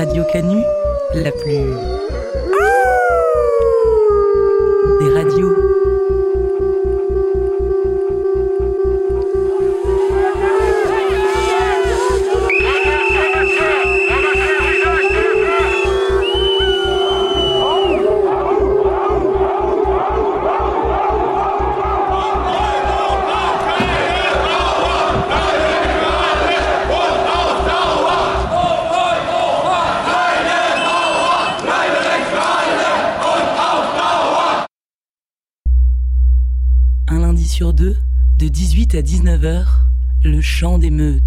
Radio Canu, la plus... sur deux, de 18 à 19h, le chant des meutes.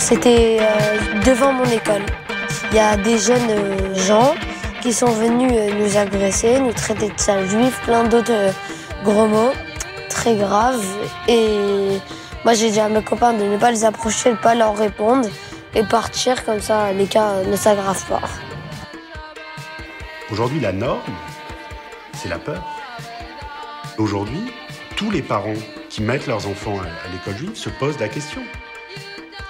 C'était euh, devant mon école. Il y a des jeunes euh, gens qui sont venus euh, nous agresser, nous traiter de sales juifs, plein d'autres euh, gros mots très graves. Et moi j'ai dit à mes copains de ne pas les approcher, de ne pas leur répondre et partir comme ça les cas ne s'aggravent pas. Aujourd'hui, la norme, c'est la peur. Aujourd'hui, tous les parents qui mettent leurs enfants à l'école juive se posent la question.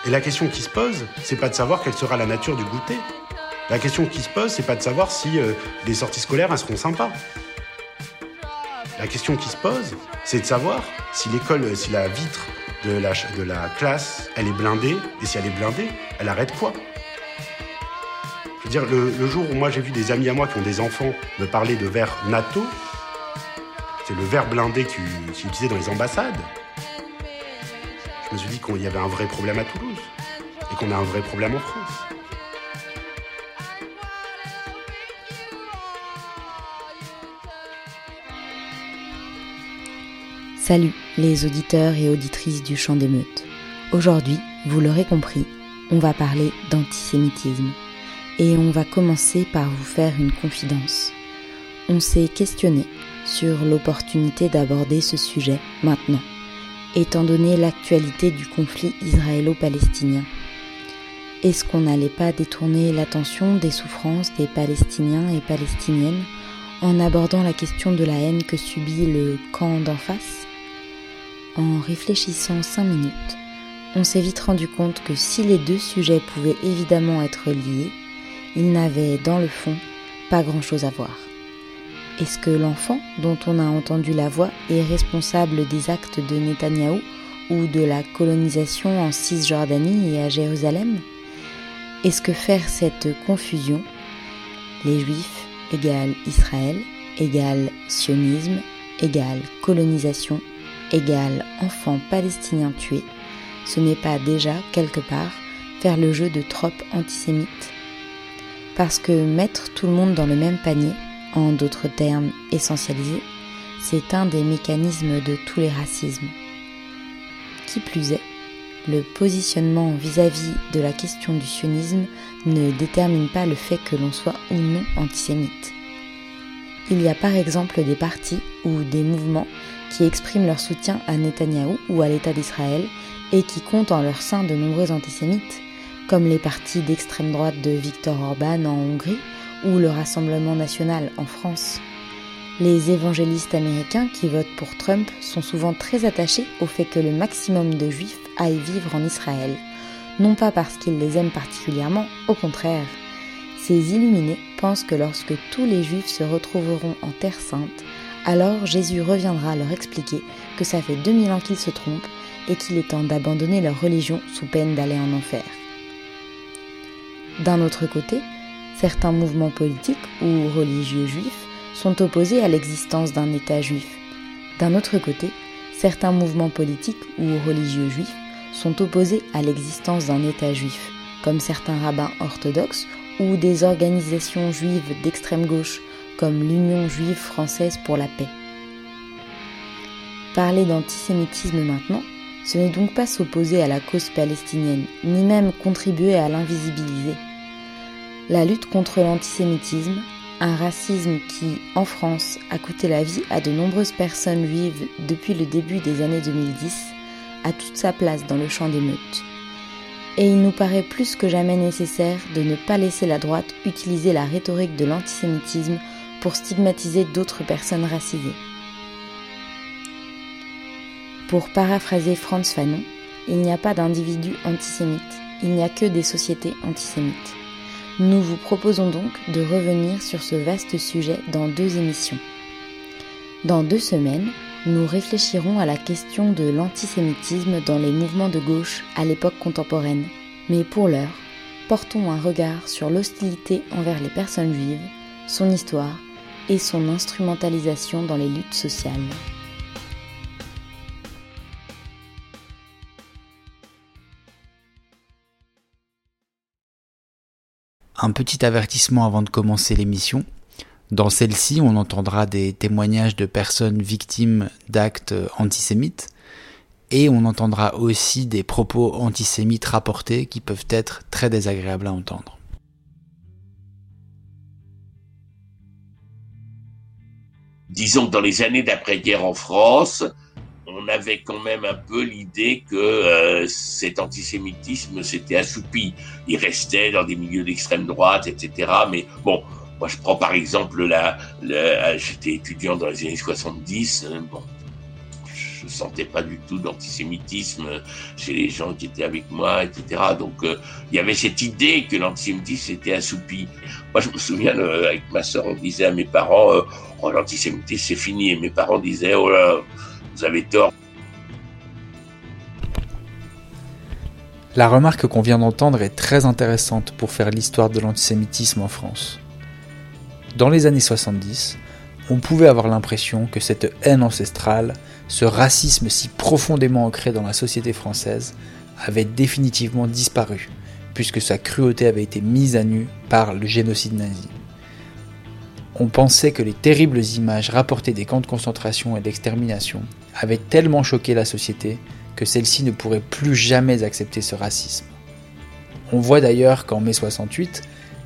Et la question qui se pose, c'est pas de savoir quelle sera la nature du goûter. La question qui se pose, c'est pas de savoir si euh, les sorties scolaires elles seront sympas. La question qui se pose, c'est de savoir si l'école, si la vitre de la, classe, elle est blindée, et si elle est blindée, elle arrête quoi? Je veux dire, le, le jour où moi j'ai vu des amis à moi qui ont des enfants me parler de verre NATO, c'est le verre blindé qui, qui est utilisé dans les ambassades, je me suis dit qu'il y avait un vrai problème à Toulouse et qu'on a un vrai problème en France. Salut les auditeurs et auditrices du chant des meutes. Aujourd'hui, vous l'aurez compris, on va parler d'antisémitisme. Et on va commencer par vous faire une confidence. On s'est questionné sur l'opportunité d'aborder ce sujet maintenant, étant donné l'actualité du conflit israélo-palestinien. Est-ce qu'on n'allait pas détourner l'attention des souffrances des Palestiniens et Palestiniennes en abordant la question de la haine que subit le camp d'en face? En réfléchissant cinq minutes, on s'est vite rendu compte que si les deux sujets pouvaient évidemment être liés, ils n'avaient dans le fond pas grand-chose à voir. Est-ce que l'enfant dont on a entendu la voix est responsable des actes de Netanyahou ou de la colonisation en Cisjordanie et à Jérusalem? Est-ce que faire cette confusion, les Juifs égale Israël, égale sionisme, égale colonisation, égale enfants palestiniens tués, ce n'est pas déjà, quelque part, faire le jeu de tropes antisémites Parce que mettre tout le monde dans le même panier, en d'autres termes essentialiser, c'est un des mécanismes de tous les racismes. Qui plus est, le positionnement vis-à-vis de la question du sionisme ne détermine pas le fait que l'on soit ou non antisémite. Il y a par exemple des partis ou des mouvements qui expriment leur soutien à Netanyahou ou à l'État d'Israël et qui comptent en leur sein de nombreux antisémites, comme les partis d'extrême droite de Viktor Orban en Hongrie ou le Rassemblement national en France. Les évangélistes américains qui votent pour Trump sont souvent très attachés au fait que le maximum de juifs aillent vivre en Israël, non pas parce qu'ils les aiment particulièrement, au contraire. Ces illuminés pensent que lorsque tous les juifs se retrouveront en Terre sainte, alors Jésus reviendra leur expliquer que ça fait 2000 ans qu'ils se trompent et qu'il est temps d'abandonner leur religion sous peine d'aller en enfer. D'un autre côté, certains mouvements politiques ou religieux juifs sont opposés à l'existence d'un État juif. D'un autre côté, certains mouvements politiques ou religieux juifs sont opposés à l'existence d'un État juif, comme certains rabbins orthodoxes ou des organisations juives d'extrême gauche, comme l'Union juive française pour la paix. Parler d'antisémitisme maintenant, ce n'est donc pas s'opposer à la cause palestinienne, ni même contribuer à l'invisibiliser. La lutte contre l'antisémitisme, un racisme qui, en France, a coûté la vie à de nombreuses personnes juives depuis le début des années 2010, a toute sa place dans le champ des meutes. Et il nous paraît plus que jamais nécessaire de ne pas laisser la droite utiliser la rhétorique de l'antisémitisme pour stigmatiser d'autres personnes racisées. Pour paraphraser Franz Fanon, il n'y a pas d'individus antisémites, il n'y a que des sociétés antisémites. Nous vous proposons donc de revenir sur ce vaste sujet dans deux émissions. Dans deux semaines, nous réfléchirons à la question de l'antisémitisme dans les mouvements de gauche à l'époque contemporaine. Mais pour l'heure, portons un regard sur l'hostilité envers les personnes juives, son histoire et son instrumentalisation dans les luttes sociales. Un petit avertissement avant de commencer l'émission. Dans celle-ci, on entendra des témoignages de personnes victimes d'actes antisémites et on entendra aussi des propos antisémites rapportés qui peuvent être très désagréables à entendre. Disons que dans les années d'après-guerre en France, on avait quand même un peu l'idée que euh, cet antisémitisme s'était assoupi. Il restait dans des milieux d'extrême droite, etc. Mais bon, moi je prends par exemple la, j'étais étudiant dans les années 70. Euh, bon, je sentais pas du tout d'antisémitisme chez les gens qui étaient avec moi, etc. Donc euh, il y avait cette idée que l'antisémitisme était assoupi. Moi je me souviens avec ma soeur, on disait à mes parents, oh l'antisémitisme c'est fini, et mes parents disaient oh là vous avez tort. La remarque qu'on vient d'entendre est très intéressante pour faire l'histoire de l'antisémitisme en France. Dans les années 70, on pouvait avoir l'impression que cette haine ancestrale, ce racisme si profondément ancré dans la société française, avait définitivement disparu, puisque sa cruauté avait été mise à nu par le génocide nazi on pensait que les terribles images rapportées des camps de concentration et d'extermination avaient tellement choqué la société que celle-ci ne pourrait plus jamais accepter ce racisme. On voit d'ailleurs qu'en mai 68,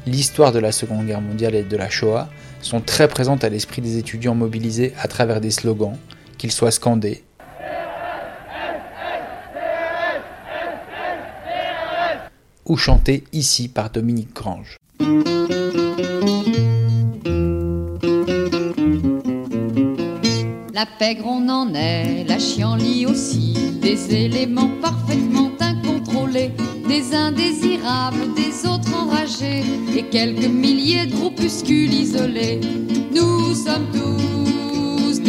l'histoire de la Seconde Guerre mondiale et de la Shoah sont très présentes à l'esprit des étudiants mobilisés à travers des slogans, qu'ils soient scandés ou chantés ici par Dominique Grange. La pègre, on en est, la chienlit aussi, des éléments parfaitement incontrôlés, des indésirables, des autres enragés, et quelques milliers de groupuscules isolés. Nous sommes tous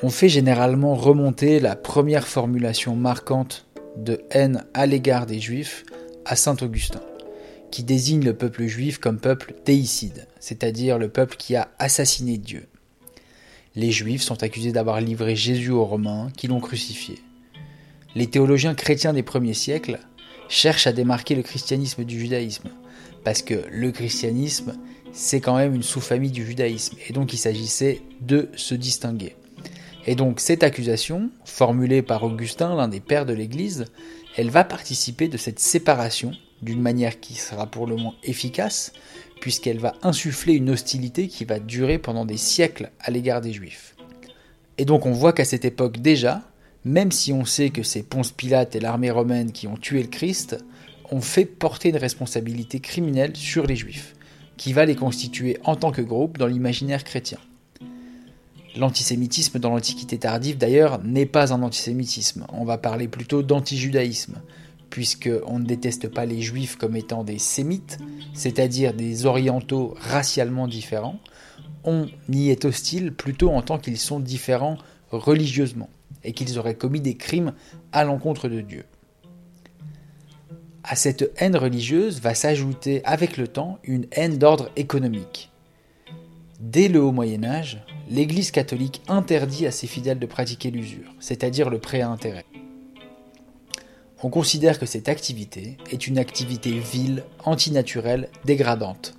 On fait généralement remonter la première formulation marquante de haine à l'égard des juifs à Saint Augustin, qui désigne le peuple juif comme peuple déicide, c'est-à-dire le peuple qui a assassiné Dieu. Les juifs sont accusés d'avoir livré Jésus aux Romains qui l'ont crucifié. Les théologiens chrétiens des premiers siècles cherche à démarquer le christianisme du judaïsme. Parce que le christianisme, c'est quand même une sous-famille du judaïsme. Et donc il s'agissait de se distinguer. Et donc cette accusation, formulée par Augustin, l'un des pères de l'Église, elle va participer de cette séparation d'une manière qui sera pour le moins efficace, puisqu'elle va insuffler une hostilité qui va durer pendant des siècles à l'égard des Juifs. Et donc on voit qu'à cette époque déjà, même si on sait que c'est Ponce Pilate et l'armée romaine qui ont tué le Christ, on fait porter une responsabilité criminelle sur les Juifs, qui va les constituer en tant que groupe dans l'imaginaire chrétien. L'antisémitisme dans l'Antiquité tardive d'ailleurs n'est pas un antisémitisme, on va parler plutôt d'antijudaïsme, puisqu'on ne déteste pas les juifs comme étant des sémites, c'est-à-dire des orientaux racialement différents, on y est hostile plutôt en tant qu'ils sont différents religieusement et qu'ils auraient commis des crimes à l'encontre de Dieu. À cette haine religieuse va s'ajouter avec le temps une haine d'ordre économique. Dès le haut Moyen Âge, l'Église catholique interdit à ses fidèles de pratiquer l'usure, c'est-à-dire le prêt à intérêt. On considère que cette activité est une activité vile, antinaturelle, dégradante.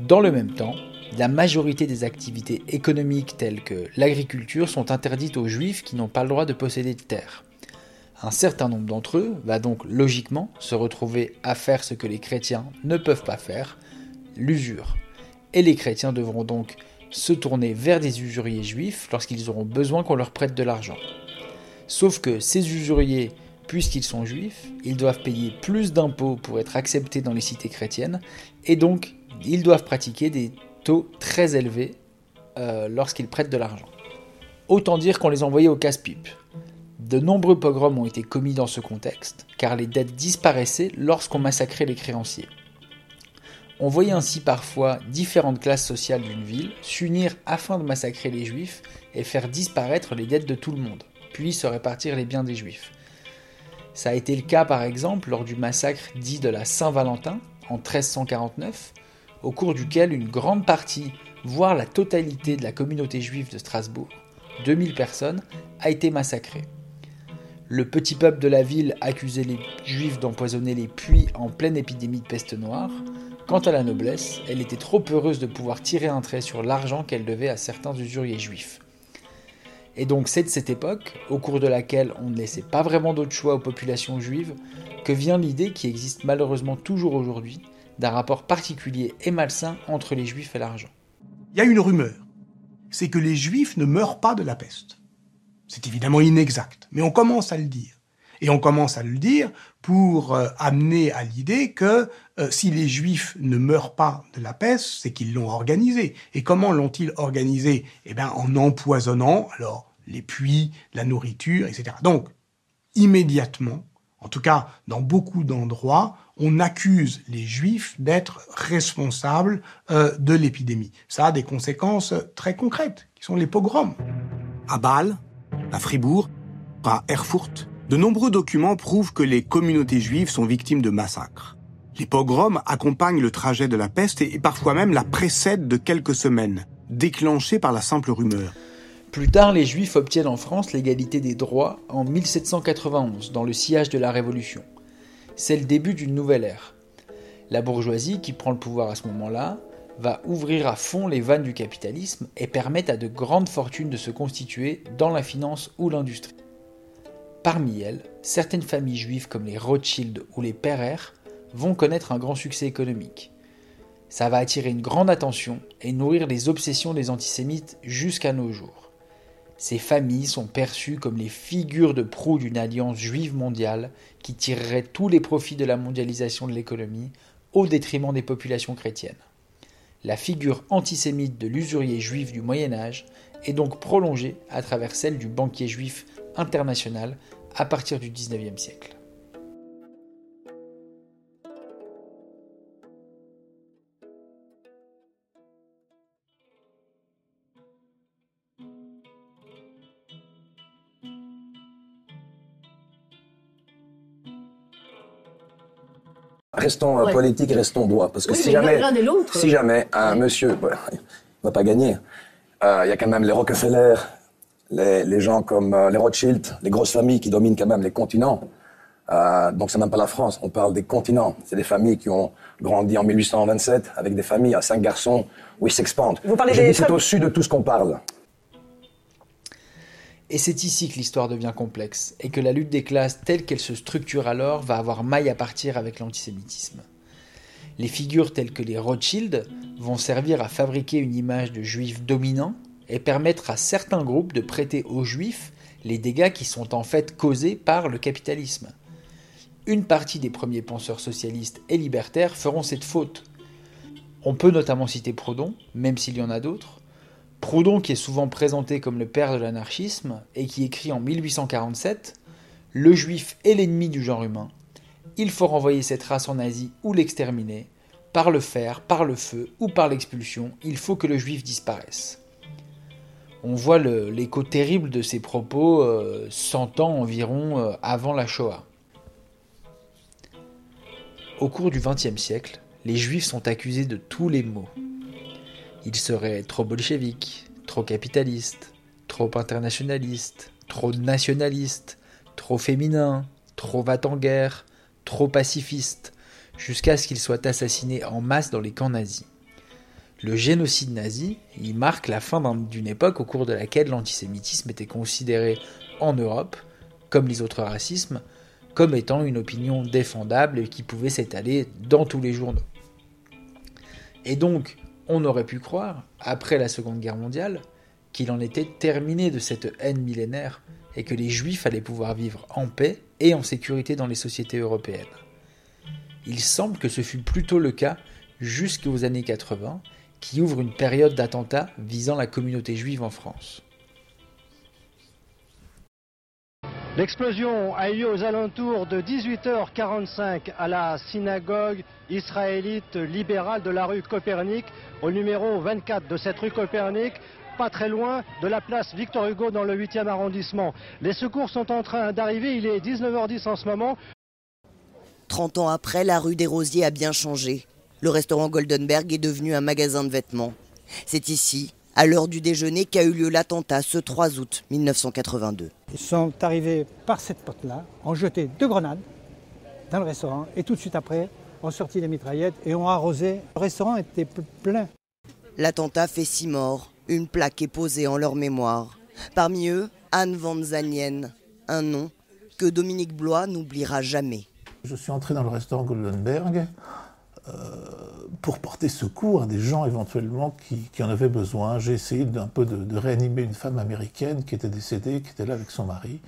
Dans le même temps, la majorité des activités économiques telles que l'agriculture sont interdites aux juifs qui n'ont pas le droit de posséder de terre. Un certain nombre d'entre eux va donc logiquement se retrouver à faire ce que les chrétiens ne peuvent pas faire, l'usure. Et les chrétiens devront donc se tourner vers des usuriers juifs lorsqu'ils auront besoin qu'on leur prête de l'argent. Sauf que ces usuriers, puisqu'ils sont juifs, ils doivent payer plus d'impôts pour être acceptés dans les cités chrétiennes, et donc ils doivent pratiquer des taux très élevés euh, lorsqu'ils prêtent de l'argent. Autant dire qu'on les envoyait au casse-pipe. De nombreux pogroms ont été commis dans ce contexte, car les dettes disparaissaient lorsqu'on massacrait les créanciers. On voyait ainsi parfois différentes classes sociales d'une ville s'unir afin de massacrer les juifs et faire disparaître les dettes de tout le monde, puis se répartir les biens des juifs. Ça a été le cas par exemple lors du massacre dit de la Saint-Valentin en 1349, au cours duquel une grande partie, voire la totalité de la communauté juive de Strasbourg, 2000 personnes, a été massacrée. Le petit peuple de la ville accusait les juifs d'empoisonner les puits en pleine épidémie de peste noire. Quant à la noblesse, elle était trop heureuse de pouvoir tirer un trait sur l'argent qu'elle devait à certains usuriers juifs. Et donc c'est de cette époque, au cours de laquelle on ne laissait pas vraiment d'autre choix aux populations juives, que vient l'idée qui existe malheureusement toujours aujourd'hui d'un rapport particulier et malsain entre les juifs et l'argent. Il y a une rumeur, c'est que les juifs ne meurent pas de la peste. C'est évidemment inexact, mais on commence à le dire. Et on commence à le dire pour euh, amener à l'idée que euh, si les juifs ne meurent pas de la peste, c'est qu'ils l'ont organisée. Et comment l'ont-ils organisée Eh bien, en empoisonnant, alors, les puits, la nourriture, etc. Donc, immédiatement, en tout cas dans beaucoup d'endroits, on accuse les juifs d'être responsables euh, de l'épidémie. Ça a des conséquences très concrètes, qui sont les pogroms. À Bâle, à Fribourg, à Erfurt, de nombreux documents prouvent que les communautés juives sont victimes de massacres. Les pogroms accompagnent le trajet de la peste et parfois même la précèdent de quelques semaines, déclenchés par la simple rumeur. Plus tard, les Juifs obtiennent en France l'égalité des droits en 1791, dans le sillage de la Révolution. C'est le début d'une nouvelle ère. La bourgeoisie, qui prend le pouvoir à ce moment-là, va ouvrir à fond les vannes du capitalisme et permettre à de grandes fortunes de se constituer dans la finance ou l'industrie. Parmi elles, certaines familles juives comme les Rothschild ou les Perrer vont connaître un grand succès économique. Ça va attirer une grande attention et nourrir les obsessions des antisémites jusqu'à nos jours. Ces familles sont perçues comme les figures de proue d'une alliance juive mondiale qui tirerait tous les profits de la mondialisation de l'économie au détriment des populations chrétiennes. La figure antisémite de l'usurier juif du Moyen Âge est donc prolongée à travers celle du banquier juif international à partir du XIXe siècle. Restons euh, politiques, restons droits. Parce que si, jamais, si jamais un monsieur ne va pas gagner, euh, il y a quand même les Rockefeller, les, les gens comme euh, les Rothschild, les grosses familles qui dominent quand même les continents. Euh, donc c'est même pas la France, on parle des continents. C'est des familles qui ont grandi en 1827 avec des familles à cinq garçons où ils s'expandent. Vous parlez des c'est au-dessus de tout ce qu'on parle. Et c'est ici que l'histoire devient complexe, et que la lutte des classes telle qu'elle se structure alors va avoir maille à partir avec l'antisémitisme. Les figures telles que les Rothschild vont servir à fabriquer une image de juif dominant et permettre à certains groupes de prêter aux juifs les dégâts qui sont en fait causés par le capitalisme. Une partie des premiers penseurs socialistes et libertaires feront cette faute. On peut notamment citer Proudhon, même s'il y en a d'autres, Proudhon, qui est souvent présenté comme le père de l'anarchisme, et qui écrit en 1847 Le juif est l'ennemi du genre humain. Il faut renvoyer cette race en Asie ou l'exterminer. Par le fer, par le feu ou par l'expulsion, il faut que le juif disparaisse. On voit l'écho terrible de ces propos 100 euh, ans environ euh, avant la Shoah. Au cours du XXe siècle, les juifs sont accusés de tous les maux Il serait trop bolchevique, trop capitaliste, trop internationaliste, trop nationaliste, trop féminin, trop va en guerre, trop pacifiste, jusqu'à ce qu'il soit assassiné en masse dans les camps nazis. Le génocide nazi, il marque la fin d'une époque au cours de laquelle l'antisémitisme était considéré en Europe, comme les autres racismes, comme étant une opinion défendable et qui pouvait s'étaler dans tous les journaux. Et donc, on aurait pu croire, après la Seconde Guerre mondiale, qu'il en était terminé de cette haine millénaire et que les Juifs allaient pouvoir vivre en paix et en sécurité dans les sociétés européennes. Il semble que ce fut plutôt le cas jusqu'aux années 80, qui ouvre une période d'attentats visant la communauté juive en France. L'explosion a eu lieu aux alentours de 18h45 à la synagogue israélite libérale de la rue Copernic, au numéro 24 de cette rue Copernic, pas très loin de la place Victor Hugo dans le 8e arrondissement. Les secours sont en train d'arriver, il est 19h10 en ce moment. 30 ans après, la rue des Rosiers a bien changé. Le restaurant Goldenberg est devenu un magasin de vêtements. C'est ici, à l'heure du déjeuner, qu'a eu lieu l'attentat ce 3 août 1982. Ils sont arrivés par cette porte-là, ont jeté deux grenades dans le restaurant et tout de suite après ont sorti les mitraillettes et ont arrosé. Le restaurant était plein. L'attentat fait six morts. Une plaque est posée en leur mémoire. Parmi eux, Anne Van Zanien, un nom que Dominique Blois n'oubliera jamais. Je suis entré dans le restaurant Goldenberg pour porter secours à des gens éventuellement qui, en avaient besoin. J'ai essayé d'un peu de, réanimer une femme américaine qui était décédée, qui était là avec son mari.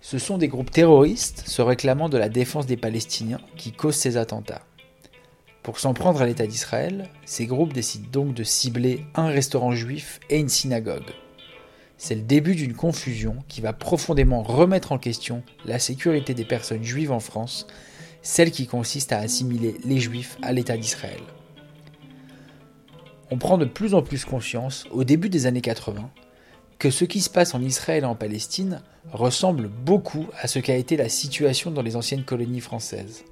Ce sont des groupes terroristes se réclamant de la défense des Palestiniens qui causent ces attentats. Pour s'en prendre à l'État d'Israël, ces groupes décident donc de cibler un restaurant juif et une synagogue c'est le début d'une confusion qui va profondément remettre en question la sécurité des personnes juives en France, celle qui consiste à assimiler les juifs à l'État d'Israël. On prend de plus en plus conscience, au début des années 80, que ce qui se passe en Israël et en Palestine ressemble beaucoup à ce qu'a été la situation dans les anciennes colonies françaises.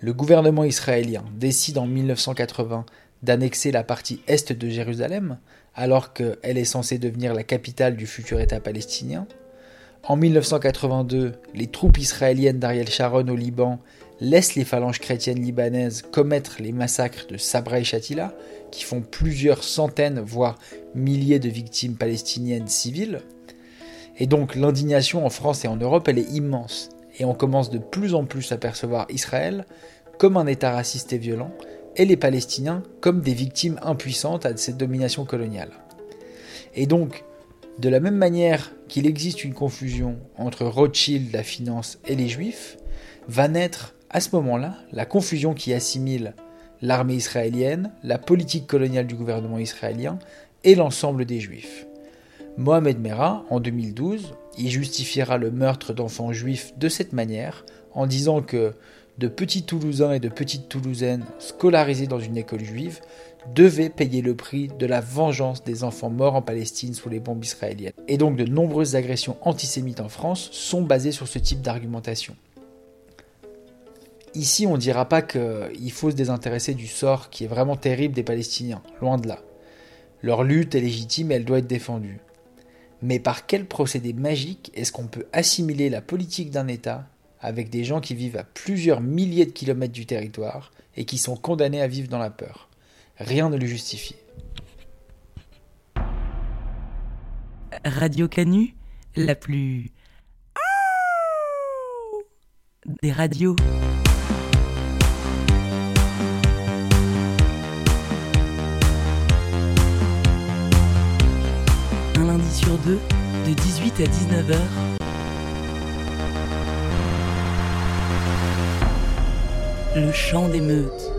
Le gouvernement israélien décide en 1980 d'annexer la partie est de Jérusalem, alors qu'elle est censée devenir la capitale du futur État palestinien. En 1982, les troupes israéliennes d'Ariel Sharon au Liban laissent les phalanges chrétiennes libanaises commettre les massacres de Sabra et Shatila, qui font plusieurs centaines, voire milliers de victimes palestiniennes civiles. Et donc l'indignation en France et en Europe, elle est immense. Et on commence de plus en plus à percevoir Israël comme un État raciste et violent, et les Palestiniens comme des victimes impuissantes à cette domination coloniale. Et donc, de la même manière qu'il existe une confusion entre Rothschild, la finance, et les Juifs, va naître à ce moment-là la confusion qui assimile l'armée israélienne, la politique coloniale du gouvernement israélien et l'ensemble des Juifs. Mohamed Merah, en 2012, y justifiera le meurtre d'enfants juifs de cette manière, en disant que de petits Toulousains et de petites Toulousaines scolarisés dans une école juive devaient payer le prix de la vengeance des enfants morts en Palestine sous les bombes israéliennes. Et donc de nombreuses agressions antisémites en France sont basées sur ce type d'argumentation. Ici, on ne dira pas qu'il faut se désintéresser du sort qui est vraiment terrible des Palestiniens, loin de là. Leur lutte est légitime et elle doit être défendue. Mais par quel procédé magique est-ce qu'on peut assimiler la politique d'un État avec des gens qui vivent à plusieurs milliers de kilomètres du territoire et qui sont condamnés à vivre dans la peur? Rien ne le justifie. Radio Canu, la plus des radios. Un lundi sur deux, de 18 à 19 h Le chant des meutes.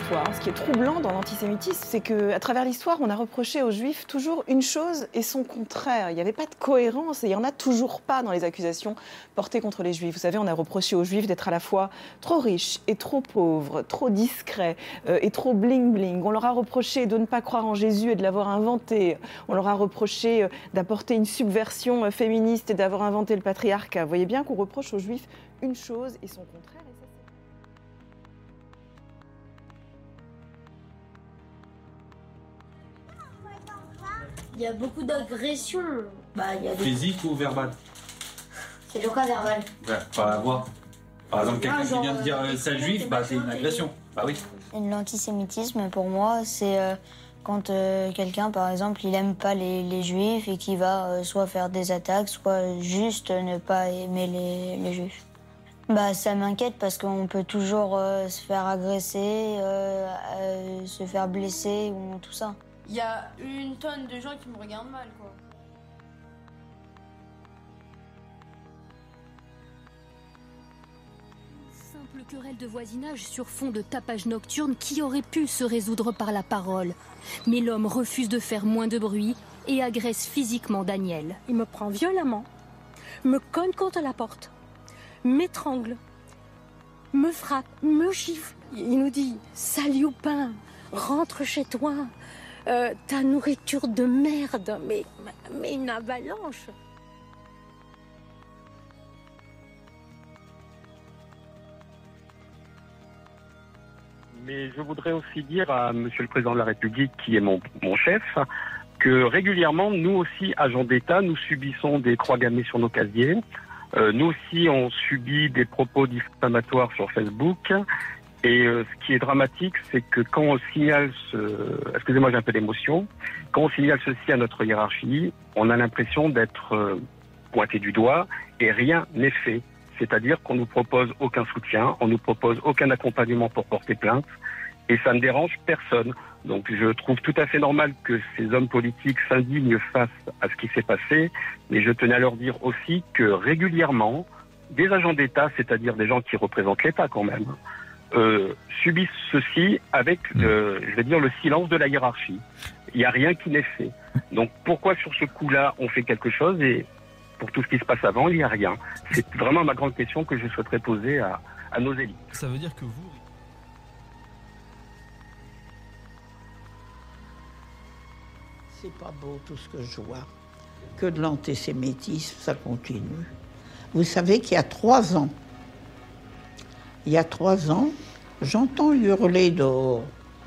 L'histoire. qui est troublant dans l'antisémitisme, c'est qu'à travers l'histoire, on a reproché aux juifs toujours une chose et son contraire. Il n'y avait pas de cohérence et il n'y en a toujours pas dans les accusations portées contre les juifs. Vous savez, on a reproché aux juifs d'être à la fois trop riches et trop pauvres, trop discrets euh, et trop bling-bling. On leur a reproché de ne pas croire en Jésus et de l'avoir inventé. On leur a reproché euh, d'apporter une subversion euh, féministe et d'avoir inventé le patriarcat. Vous voyez bien qu'on reproche aux juifs une chose et son contraire. Il y a beaucoup d'agressions. Bah, il y a des... Physique ou verbal C'est le cas verbal. Ouais, par la voix. Par exemple, quelqu'un qui genre, vient de dire euh, euh, sale juif, bah c'est une agression. Bah oui. L'antisémitisme, pour moi, c'est euh, quand euh, quelqu'un, par exemple, il aime pas les, les juifs et qui va euh, soit faire des attaques, soit juste ne pas aimer les, les juifs. Bah, ça m'inquiète parce qu'on peut toujours euh, se faire agresser, euh, euh, se faire blesser ou tout ça. Il y a une tonne de gens qui me regardent mal, quoi. Simple querelle de voisinage sur fond de tapage nocturne qui aurait pu se résoudre par la parole. Mais l'homme refuse de faire moins de bruit et agresse physiquement Daniel. Il me prend violemment, me cogne contre la porte, m'étrangle, me frappe, me gifle. Il nous dit Salioupin, rentre chez toi, euh, ta nourriture de merde. Mais, mais une avalanche. Mais je voudrais aussi dire à Monsieur le Président de la République, qui est mon, mon chef, que régulièrement, nous aussi, agents d'État, nous subissons des croix gammées sur nos casiers. Euh, nous aussi, on subit des propos diffamatoires sur Facebook. Et euh, ce qui est dramatique, c'est que quand on signale ce... Excusez-moi, j'ai un peu d'émotion. Quand on signale ceci à notre hiérarchie, on a l'impression d'être euh, pointé du doigt et rien n'est fait. C'est-à-dire qu'on nous propose aucun soutien, on nous propose aucun accompagnement pour porter plainte, et ça ne dérange personne. Donc je trouve tout à fait normal que ces hommes politiques s'indignent face à ce qui s'est passé, mais je tenais à leur dire aussi que régulièrement, des agents d'État, c'est-à-dire des gens qui représentent l'État quand même, euh, subissent ceci avec, euh, je vais dire, le silence de la hiérarchie. Il n'y a rien qui n'est fait. Donc pourquoi sur ce coup-là on fait quelque chose et pour tout ce qui se passe avant, il n'y a rien? C'est vraiment ma grande question que je souhaiterais poser à, à nos élites. Ça veut dire que vous. C'est pas beau tout ce que je vois. Que de l'antisémitisme, ça continue. Vous savez qu'il y a trois ans, il y a trois ans, j'entends hurler dehors.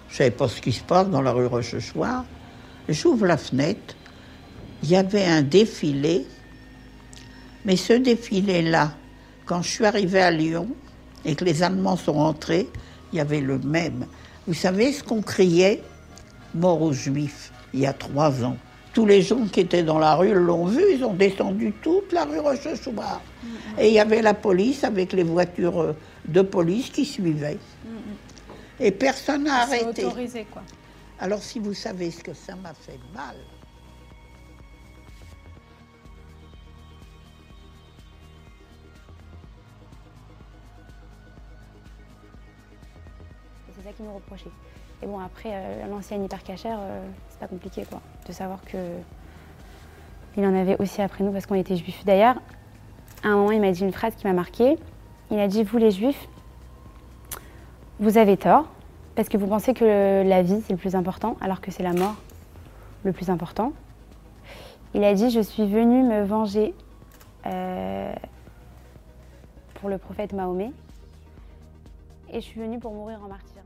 Je ne savais pas ce qui se passe dans la rue Rochechouart. J'ouvre la fenêtre. Il y avait un défilé. Mais ce défilé-là, quand je suis arrivée à Lyon et que les Allemands sont rentrés, il y avait le même. Vous savez ce qu'on criait? Mort aux Juifs, il y a trois ans. Tous les gens qui étaient dans la rue l'ont vu, ils ont descendu toute la rue Rochechouart. Et il y avait la police avec les voitures euh, de police qui suivaient. Et personne n'a C'est arrêté. autorisé, quoi. Alors si vous savez ce que ça m'a fait mal, C'est ça qui nous reprochait. Et bon, après, euh, l'ancienne hypercachère, euh, c'est pas compliqué, quoi. De savoir que il en avait aussi après nous parce qu'on était juifs. D'ailleurs, à un moment, il m'a dit une phrase qui m'a marquée. Il a dit Vous, les juifs, vous avez tort parce que vous pensez que la vie, c'est le plus important, alors que c'est la mort le plus important. Il a dit Je suis venu me venger euh, pour le prophète Mahomet et je suis venue pour mourir en martyr.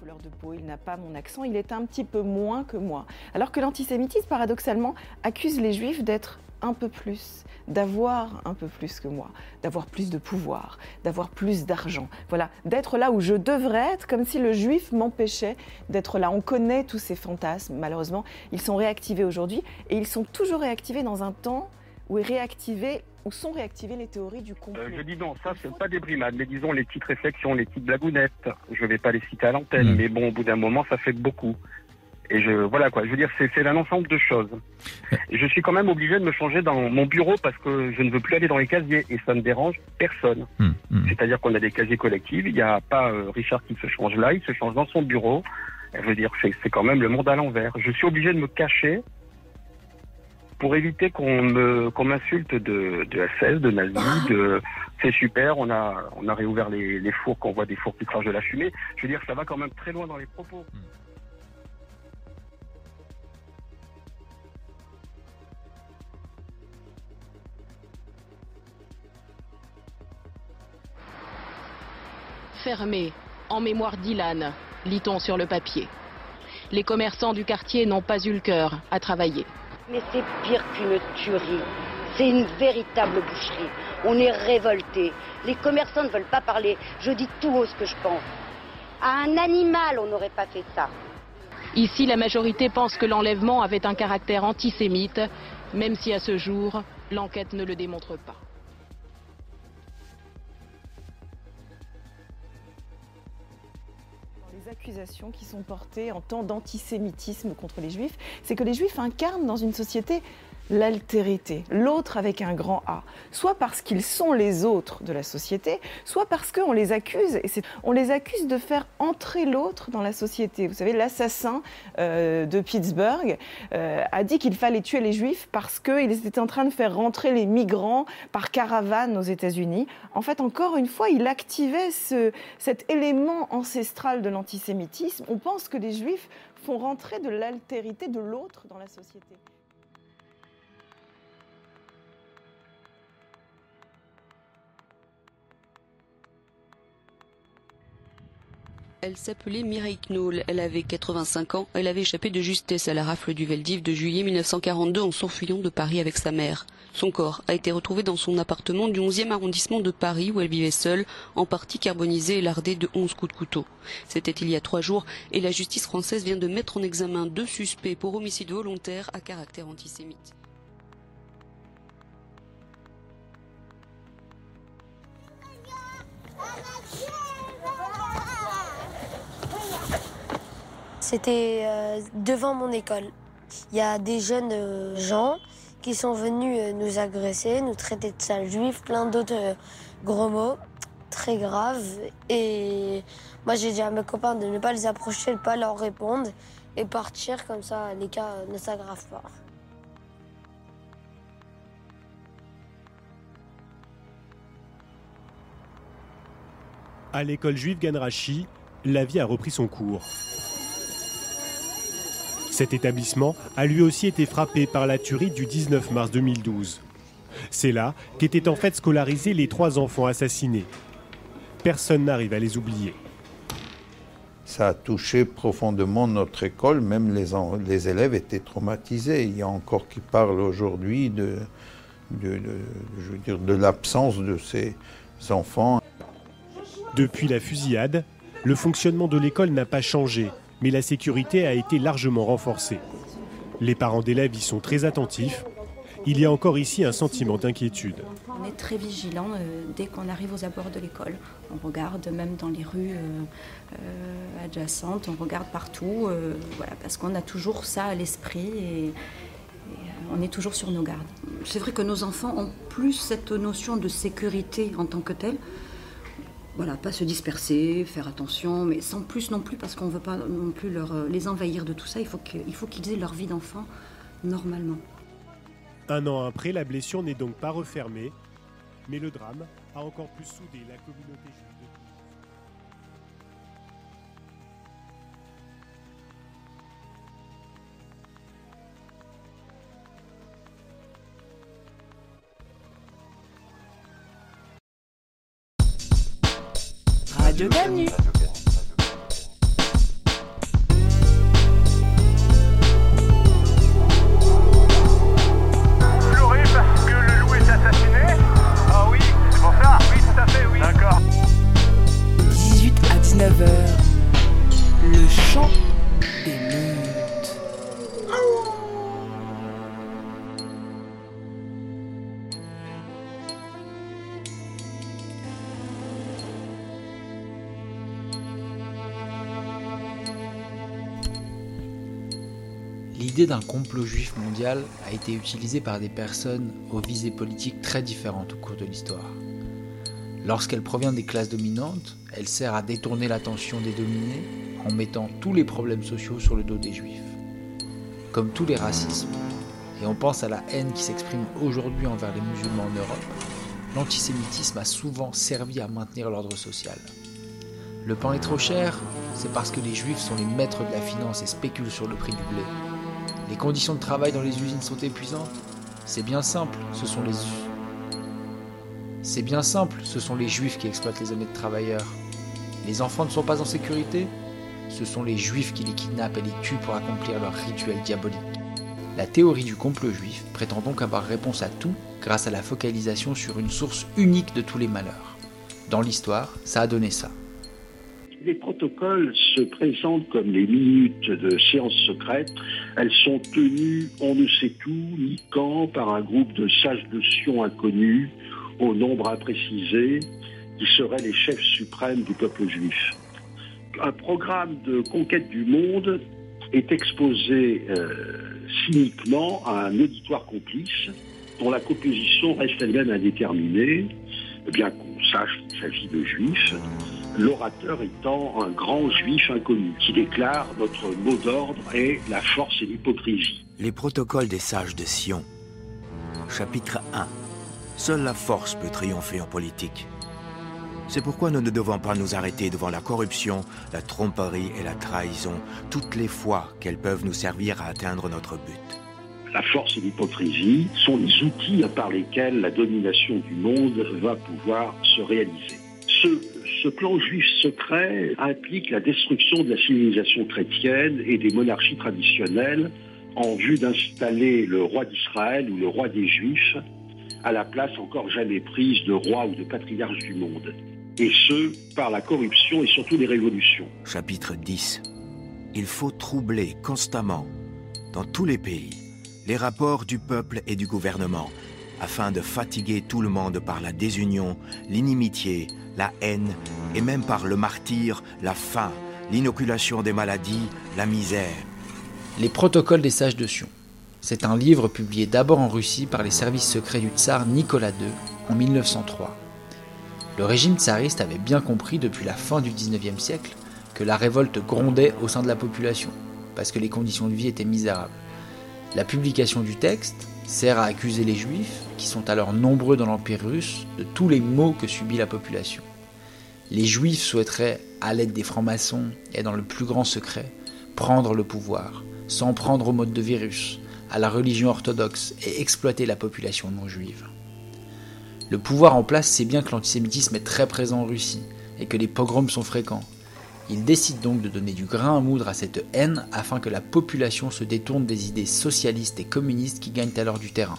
Couleur de peau, il n'a pas mon accent, il est un petit peu moins que moi. Alors que l'antisémitisme, paradoxalement, accuse les juifs d'être un peu plus, d'avoir un peu plus que moi, d'avoir plus de pouvoir, d'avoir plus d'argent. Voilà, d'être là où je devrais être, comme si le juif m'empêchait d'être là. On connaît tous ces fantasmes, malheureusement, ils sont réactivés aujourd'hui et ils sont toujours réactivés dans un temps où est réactivé où sont réactivées les théories du complot. Euh, je dis non, ça c'est pas des brimades, mais disons les petites réflexions, les petites blagounettes. Je vais pas les citer à l'antenne, mais bon, au bout d'un moment, ça fait beaucoup. Et je, voilà quoi, je veux dire, c'est un ensemble de choses. Et je suis quand même obligé de me changer dans mon bureau parce que je ne veux plus aller dans les casiers et ça ne dérange personne. Hmm, hmm. C'est-à-dire qu'on a des casiers collectifs, il n'y a pas euh, Richard qui se change là, il se change dans son bureau. Et je veux dire, c'est c'est quand même le monde à l'envers. Je suis obligé de me cacher pour éviter qu'on me qu'on m'insulte de, de SS, de nazi, de c'est super, on a on a réouvert les, les fours, qu'on voit des fours qui crachent de la fumée. Je veux dire, ça va quand même très loin dans les propos. Fermé, en mémoire d'Ilan, lit-on sur le papier. Les commerçants du quartier n'ont pas eu le cœur à travailler. Mais c'est pire qu'une tuerie. C'est une véritable boucherie. On est révolté. Les commerçants ne veulent pas parler. Je dis tout haut ce que je pense. À un animal, on n'aurait pas fait ça. Ici, la majorité pense que l'enlèvement avait un caractère antisémite, même si à ce jour, l'enquête ne le démontre pas. Qui sont portées en temps d'antisémitisme contre les juifs, c'est que les juifs incarnent dans une société l'altérité, l'autre avec un grand A, soit parce qu'ils sont les autres de la société, soit parce qu'on les accuse, et on les accuse de faire entrer l'autre dans la société. Vous savez, l'assassin euh, de Pittsburgh euh, a dit qu'il fallait tuer les juifs parce qu'ils étaient en train de faire rentrer les migrants par caravane aux États-Unis. En fait, encore une fois, il activait ce- cet élément ancestral de l'antisémitisme. On pense que les juifs font rentrer de l'altérité de l'autre dans la société. Elle s'appelait Mireille Knoll, elle avait 85 ans, elle avait échappé de justesse à la rafle du Veldiv de juillet 1942 en s'enfuyant de Paris avec sa mère. Son corps a été retrouvé dans son appartement du 11e arrondissement de Paris où elle vivait seule, en partie carbonisé et lardé de 11 coups de couteau. C'était il y a trois jours et la justice française vient de mettre en examen deux suspects pour homicide volontaire à caractère antisémite. C'était euh, devant mon école. Il y a des jeunes euh, gens qui sont venus euh, nous agresser, nous traiter de sales juifs, plein d'autres gros mots très graves. Et moi, j'ai dit à mes copains de ne pas les approcher, de ne pas leur répondre et partir comme ça, les cas ne s'aggravent pas. À l'école juive Ganrachi, la vie a repris son cours. Cet établissement a lui aussi été frappé par la tuerie du 19 mars 2012. C'est là qu'étaient en fait scolarisés les trois enfants assassinés. Personne n'arrive à les oublier. Ça a touché profondément notre école, même les, en- les élèves étaient traumatisés. Il y a encore qui parlent aujourd'hui de l'absence de ces enfants. Depuis la fusillade, le fonctionnement de l'école n'a pas changé, mais la sécurité a été largement renforcée. Les parents d'élèves y sont très attentifs. Il y a encore ici un sentiment d'inquiétude. On est très vigilant euh, dès qu'on arrive aux abords de l'école. On regarde même dans les rues euh, euh, adjacentes, on regarde partout, euh, voilà, parce qu'on a toujours ça à l'esprit et, et, euh, on est toujours sur nos gardes. C'est vrai que nos enfants ont plus cette notion de sécurité en tant que telle. Voilà, pas se disperser, faire attention, mais sans plus non plus, parce qu'on ne veut pas non plus leur, euh, les envahir de tout ça. Il faut qu'ils aient leur vie d'enfant normalement. Un an après, la blessure n'est donc pas refermée, mais le drame a encore plus soudé la communauté juive fait, oui. D'accord. 18 à 19h, le chant L'idée d'un complot juif mondial a été utilisée par des personnes aux visées politiques très différentes au cours de l'histoire. Lorsqu'elle provient des classes dominantes, elle sert à détourner l'attention des dominés en mettant tous les problèmes sociaux sur le dos des juifs. Comme tous les racismes, et on pense à la haine qui s'exprime aujourd'hui envers les musulmans en Europe, l'antisémitisme a souvent servi à maintenir l'ordre social. Le pain est trop cher, c'est parce que les juifs sont les maîtres de la finance et spéculent sur le prix du blé. Les conditions de travail dans les usines sont épuisantes. C'est bien simple, ce sont les C'est bien simple, ce sont les juifs qui exploitent les honnêtes travailleurs. Les enfants ne sont pas en sécurité Ce sont les juifs qui les kidnappent et les tuent pour accomplir leur rituel diabolique. La théorie du complot juif prétend donc avoir réponse à tout grâce à la focalisation sur une source unique de tous les malheurs. Dans l'histoire, ça a donné ça. Les protocoles se présentent comme les minutes de séances secrètes. Elles sont tenues on ne sait où ni quand par un groupe de sages de Sion inconnus au nombre imprécisé qui seraient les chefs suprêmes du peuple juif. Un programme de conquête du monde est exposé euh, cyniquement à un auditoire complice dont la composition reste elle-même indéterminée, bien qu'on sache qu'il s'agit de juifs, l'orateur étant un grand juif inconnu qui déclare notre mot d'ordre est la force et l'hypocrisie. Les protocoles des sages de Sion. Chapitre 1. Seule la force peut triompher en politique. C'est pourquoi nous ne devons pas nous arrêter devant la corruption, la tromperie et la trahison, toutes les fois qu'elles peuvent nous servir à atteindre notre but. La force et l'hypocrisie sont les outils par lesquels la domination du monde va pouvoir se réaliser. Ce, ce plan juif secret implique la destruction de la civilisation chrétienne et des monarchies traditionnelles en vue d'installer le roi d'Israël ou le roi des Juifs à la place encore jamais prise de roi ou de patriarche du monde. Et ce, par la corruption et surtout les révolutions. Chapitre 10. Il faut troubler constamment, dans tous les pays, les rapports du peuple et du gouvernement, afin de fatiguer tout le monde par la désunion, l'inimitié, la haine, et même par le martyr, la faim, l'inoculation des maladies, la misère. Les protocoles des sages de Sion. C'est un livre publié d'abord en Russie par les services secrets du tsar Nicolas II en 1903. Le régime tsariste avait bien compris depuis la fin du 19e siècle que la révolte grondait au sein de la population, parce que les conditions de vie étaient misérables. La publication du texte sert à accuser les juifs, qui sont alors nombreux dans l'Empire russe, de tous les maux que subit la population. Les juifs souhaiteraient, à l'aide des francs-maçons et dans le plus grand secret, prendre le pouvoir, s'en prendre au mode de virus, à la religion orthodoxe et exploiter la population non juive. Le pouvoir en place sait bien que l'antisémitisme est très présent en Russie et que les pogroms sont fréquents. Il décide donc de donner du grain à moudre à cette haine afin que la population se détourne des idées socialistes et communistes qui gagnent alors du terrain.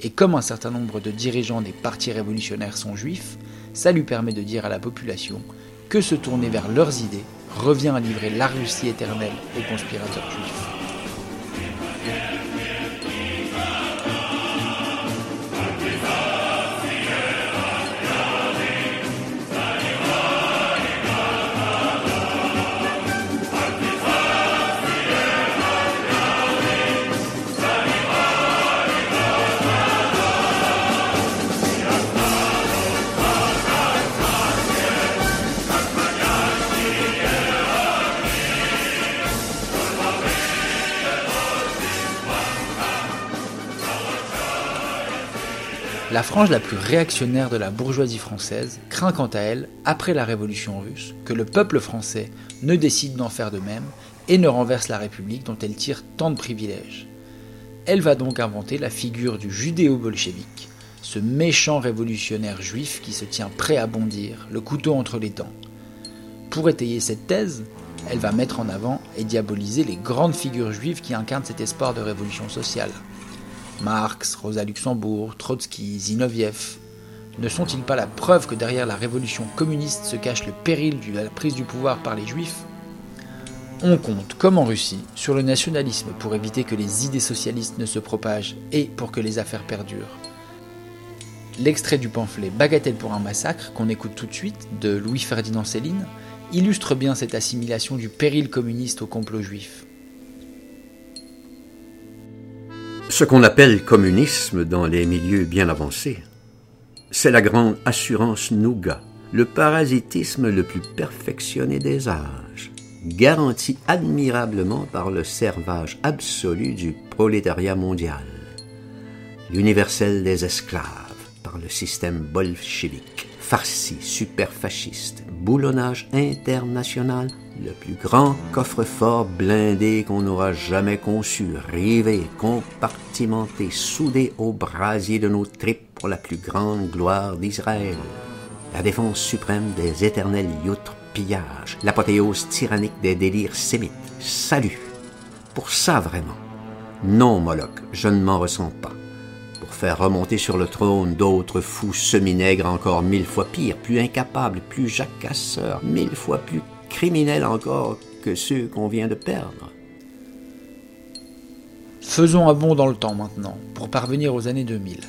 Et comme un certain nombre de dirigeants des partis révolutionnaires sont juifs, ça lui permet de dire à la population que se tourner vers leurs idées revient à livrer la Russie éternelle aux conspirateurs juifs. La frange la plus réactionnaire de la bourgeoisie française craint quant à elle, après la révolution russe, que le peuple français ne décide d'en faire de même et ne renverse la République dont elle tire tant de privilèges. Elle va donc inventer la figure du judéo-bolchevique, ce méchant révolutionnaire juif qui se tient prêt à bondir, le couteau entre les dents. Pour étayer cette thèse, elle va mettre en avant et diaboliser les grandes figures juives qui incarnent cet espoir de révolution sociale. Marx, Rosa Luxembourg, Trotsky, Zinoviev, ne sont-ils pas la preuve que derrière la révolution communiste se cache le péril de la prise du pouvoir par les juifs? On compte, comme en Russie, sur le nationalisme pour éviter que les idées socialistes ne se propagent et pour que les affaires perdurent. L'extrait du pamphlet Bagatelle pour un massacre, qu'on écoute tout de suite, de Louis-Ferdinand Céline, illustre bien cette assimilation du péril communiste au complot juif. Ce qu'on appelle communisme dans les milieux bien avancés, c'est la grande assurance nougat, le parasitisme le plus perfectionné des âges, garanti admirablement par le servage absolu du prolétariat mondial, l'universel des esclaves par le système bolchevique, farci, superfasciste, boulonnage international, le plus grand coffre-fort blindé qu'on aura jamais conçu, rivé, compartimenté, soudé au brasier de nos tripes pour la plus grande gloire d'Israël. La défense suprême des éternels youtres pillages, l'apothéose tyrannique des délires sémites. Salut! Pour ça vraiment. Non, Moloch, je ne m'en ressens pas. Pour faire remonter sur le trône d'autres fous semi-nègres encore mille fois pires, plus incapables, plus jacasseurs, mille fois plus criminels encore que ceux qu'on vient de perdre. Faisons un bond dans le temps maintenant, pour parvenir aux années 2000.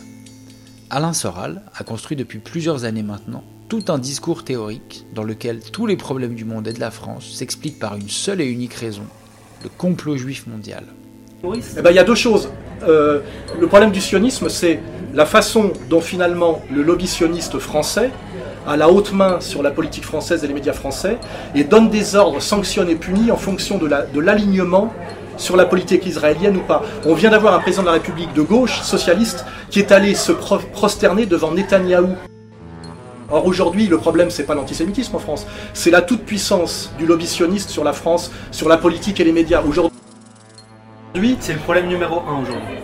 Alain Soral a construit depuis plusieurs années maintenant tout un discours théorique dans lequel tous les problèmes du monde et de la France s'expliquent par une seule et unique raison, le complot juif mondial. Eh ben, il y a deux choses. Euh, le problème du sionisme, c'est la façon dont finalement le lobby sioniste français a la haute main sur la politique française et les médias français et donne des ordres, sanctionne et punit en fonction de l'alignement sur la politique israélienne ou pas. On vient d'avoir un président de la République de gauche, socialiste, qui est allé se prosterner devant Netanyahou. Or aujourd'hui, le problème, c'est pas l'antisémitisme en France, c'est la toute-puissance du lobby sioniste sur la France, sur la politique et les médias. Aujourd'hui, c'est le problème numéro un aujourd'hui.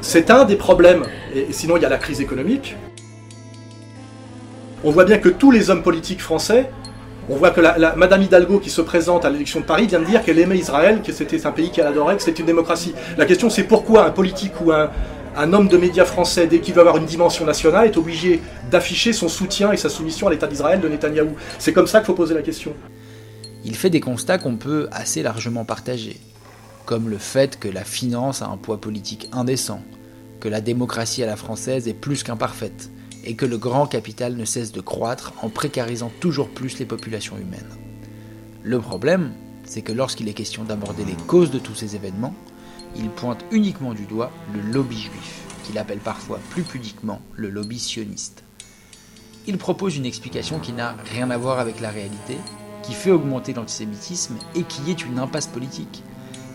C'est un des problèmes, et sinon il y a la crise économique. On voit bien que tous les hommes politiques français, on voit que la, Madame Hidalgo qui se présente à l'élection de Paris vient de dire qu'elle aimait Israël, que c'était un pays qu'elle adorait, que c'était une démocratie. La question c'est pourquoi un politique ou un, homme de médias français, dès qu'il veut avoir une dimension nationale, est obligé d'afficher son soutien et sa soumission à l'État d'Israël de Netanyahou? C'est comme ça qu'il faut poser la question. Il fait des constats qu'on peut assez largement partager, comme le fait que la finance a un poids politique indécent, que la démocratie à la française est plus qu'imparfaite, et que le grand capital ne cesse de croître en précarisant toujours plus les populations humaines. Le problème, c'est que lorsqu'il est question d'aborder les causes de tous ces événements, il pointe uniquement du doigt le lobby juif, qu'il appelle parfois plus pudiquement le lobby sioniste. Il propose une explication qui n'a rien à voir avec la réalité, qui fait augmenter l'antisémitisme et qui est une impasse politique.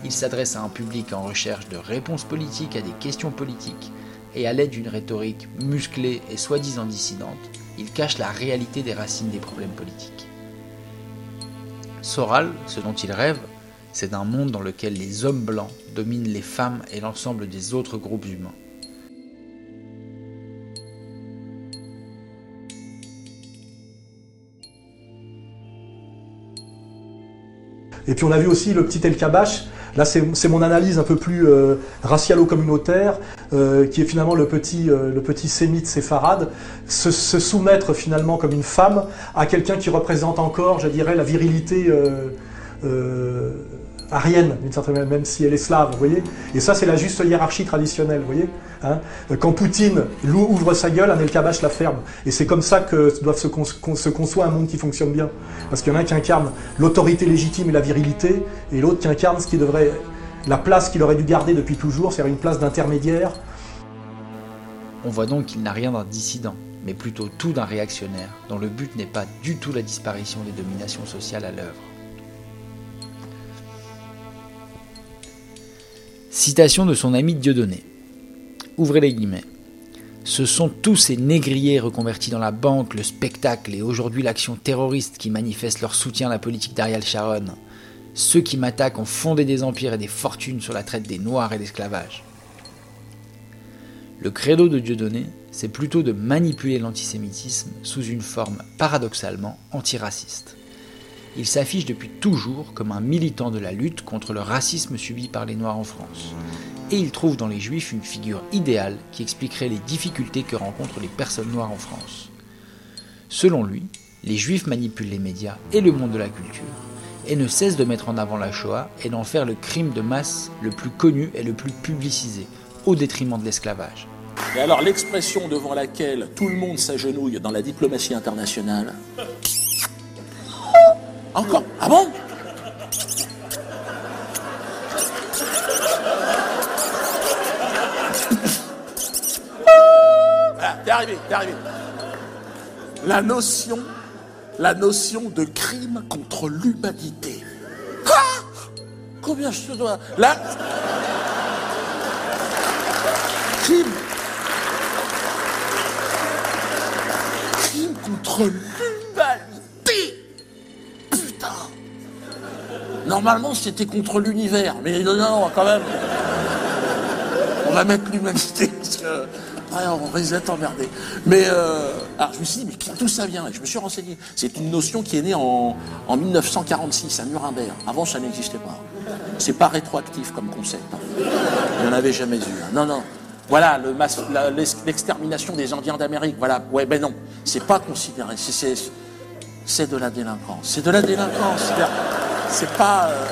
Il s'adresse à un public en recherche de réponses politiques à des questions politiques, et à l'aide d'une rhétorique musclée et soi-disant dissidente, il cache la réalité des racines des problèmes politiques. Soral, ce dont il rêve, c'est un monde dans lequel les hommes blancs dominent les femmes et l'ensemble des autres groupes humains. Et puis on a vu aussi le petit El Kabash. Là, c'est mon analyse un peu plus euh, racialo-communautaire, euh, qui est finalement le petit, euh, le petit sémite séfarade, se, se, soumettre finalement comme une femme à quelqu'un qui représente encore, je dirais, la virilité arienne, d'une certaine manière, même si elle est slave, vous voyez Et ça, c'est la juste hiérarchie traditionnelle, vous voyez hein Quand Poutine ouvre sa gueule, un El Kabash la ferme. Et c'est comme ça que se, se conçoit un monde qui fonctionne bien. Parce qu'il y en a un qui incarne l'autorité légitime et la virilité, et l'autre qui incarne ce qui devrait, la place qu'il aurait dû garder depuis toujours, c'est-à-dire une place d'intermédiaire. On voit donc qu'il n'a rien d'un dissident, mais plutôt tout d'un réactionnaire, dont le but n'est pas du tout la disparition des dominations sociales à l'œuvre. Citation de son ami Dieudonné. Ouvrez les guillemets. Ce sont tous ces négriers reconvertis dans la banque, le spectacle et aujourd'hui l'action terroriste qui manifestent leur soutien à la politique d'Ariel Sharon. Ceux qui m'attaquent ont fondé des empires et des fortunes sur la traite des Noirs et l'esclavage. Le credo de Dieudonné, c'est plutôt de manipuler l'antisémitisme sous une forme paradoxalement antiraciste. Il s'affiche depuis toujours comme un militant de la lutte contre le racisme subi par les Noirs en France. Et il trouve dans les Juifs une figure idéale qui expliquerait les difficultés que rencontrent les personnes noires en France. Selon lui, les Juifs manipulent les médias et le monde de la culture, et ne cessent de mettre en avant la Shoah et d'en faire le crime de masse le plus connu et le plus publicisé, au détriment de l'esclavage. Et alors l'expression devant laquelle tout le monde s'agenouille dans la diplomatie internationale, encore? Ah bon? Ah, t'es arrivé, t'es arrivé. La notion, la notion de crime contre l'humanité. Ah Combien je te dois? Là Crime. Crime contre l'humanité Normalement, c'était contre l'univers, mais non, quand même. On va mettre l'humanité parce que. Ouais, on risque d'être emmerdé. Mais euh, alors je me suis dit, mais d'où ça vient? Et je me suis renseigné. C'est une notion qui est née en, en 1946 à Nuremberg. Avant, ça n'existait pas. C'est pas rétroactif comme concept. hein. Il n'y en avait jamais eu. hein. Non, non. Voilà, l'extermination des Indiens d'Amérique. Voilà. Ouais, ben non. C'est pas considéré. C'est de la délinquance. C'est de la délinquance. C'est pas. euh,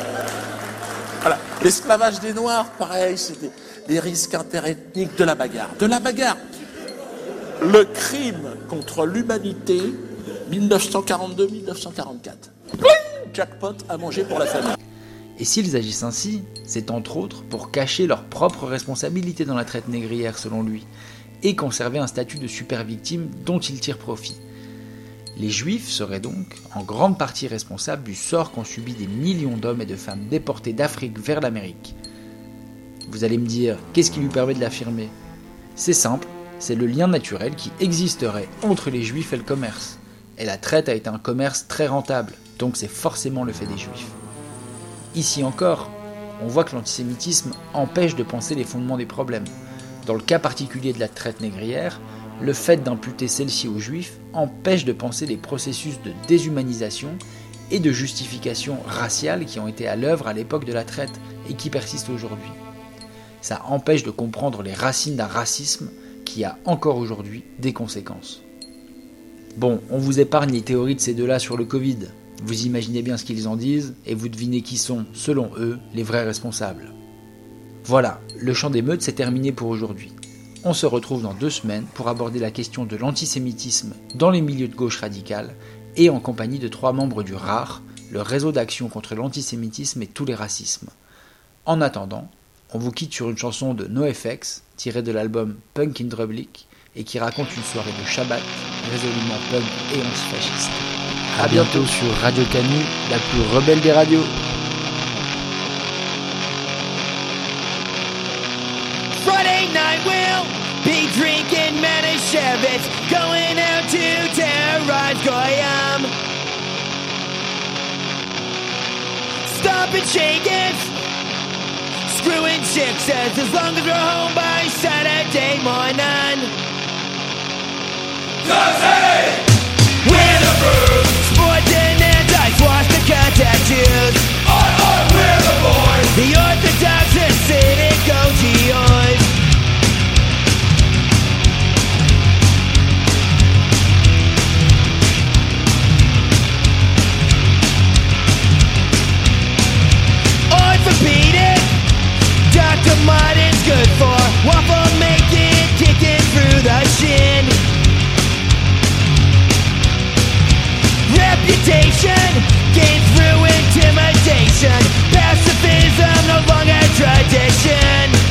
Voilà. L'esclavage des Noirs, pareil, c'est des, des risques interethniques, de la bagarre. De la bagarre. Le crime contre l'humanité, 1942-1944. Jackpot à manger pour la famille. Et s'ils agissent ainsi, c'est entre autres pour cacher leur propre responsabilité dans la traite négrière selon lui, et conserver un statut de super victime dont ils tirent profit. Les Juifs seraient donc en grande partie responsables du sort qu'ont subi des millions d'hommes et de femmes déportés d'Afrique vers l'Amérique. Vous allez me dire, qu'est-ce qui lui permet de l'affirmer? C'est simple, c'est le lien naturel qui existerait entre les Juifs et le commerce. Et la traite a été un commerce très rentable, donc c'est forcément le fait des Juifs. Ici encore, on voit que l'antisémitisme empêche de penser les fondements des problèmes. Dans le cas particulier de la traite négrière, le fait d'imputer celle-ci aux juifs empêche de penser les processus de déshumanisation et de justification raciale qui ont été à l'œuvre à l'époque de la traite et qui persistent aujourd'hui. Ça empêche de comprendre les racines d'un racisme qui a encore aujourd'hui des conséquences. Bon, on vous épargne les théories de ces deux-là sur le Covid. Vous imaginez bien ce qu'ils en disent et vous devinez qui sont, selon eux, les vrais responsables. Voilà, le champ des meutes s'est terminé pour aujourd'hui. On se retrouve dans deux semaines pour aborder la question de l'antisémitisme dans les milieux de gauche radicale et en compagnie de trois membres du RAR, le réseau d'action contre l'antisémitisme et tous les racismes. En attendant, on vous quitte sur une chanson de NoFX tirée de l'album Punk in Drublic et qui raconte une soirée de Shabbat résolument punk et antifasciste. A bientôt sur Radio Canu, la plus rebelle des radios. Manischewitz, going out to terrorize Goyam. Stomping shaking, screwing chicks as long as we're home by Saturday morning. Cause hey, we're the bruise, sporting and dice, wash the contact No longer tradition.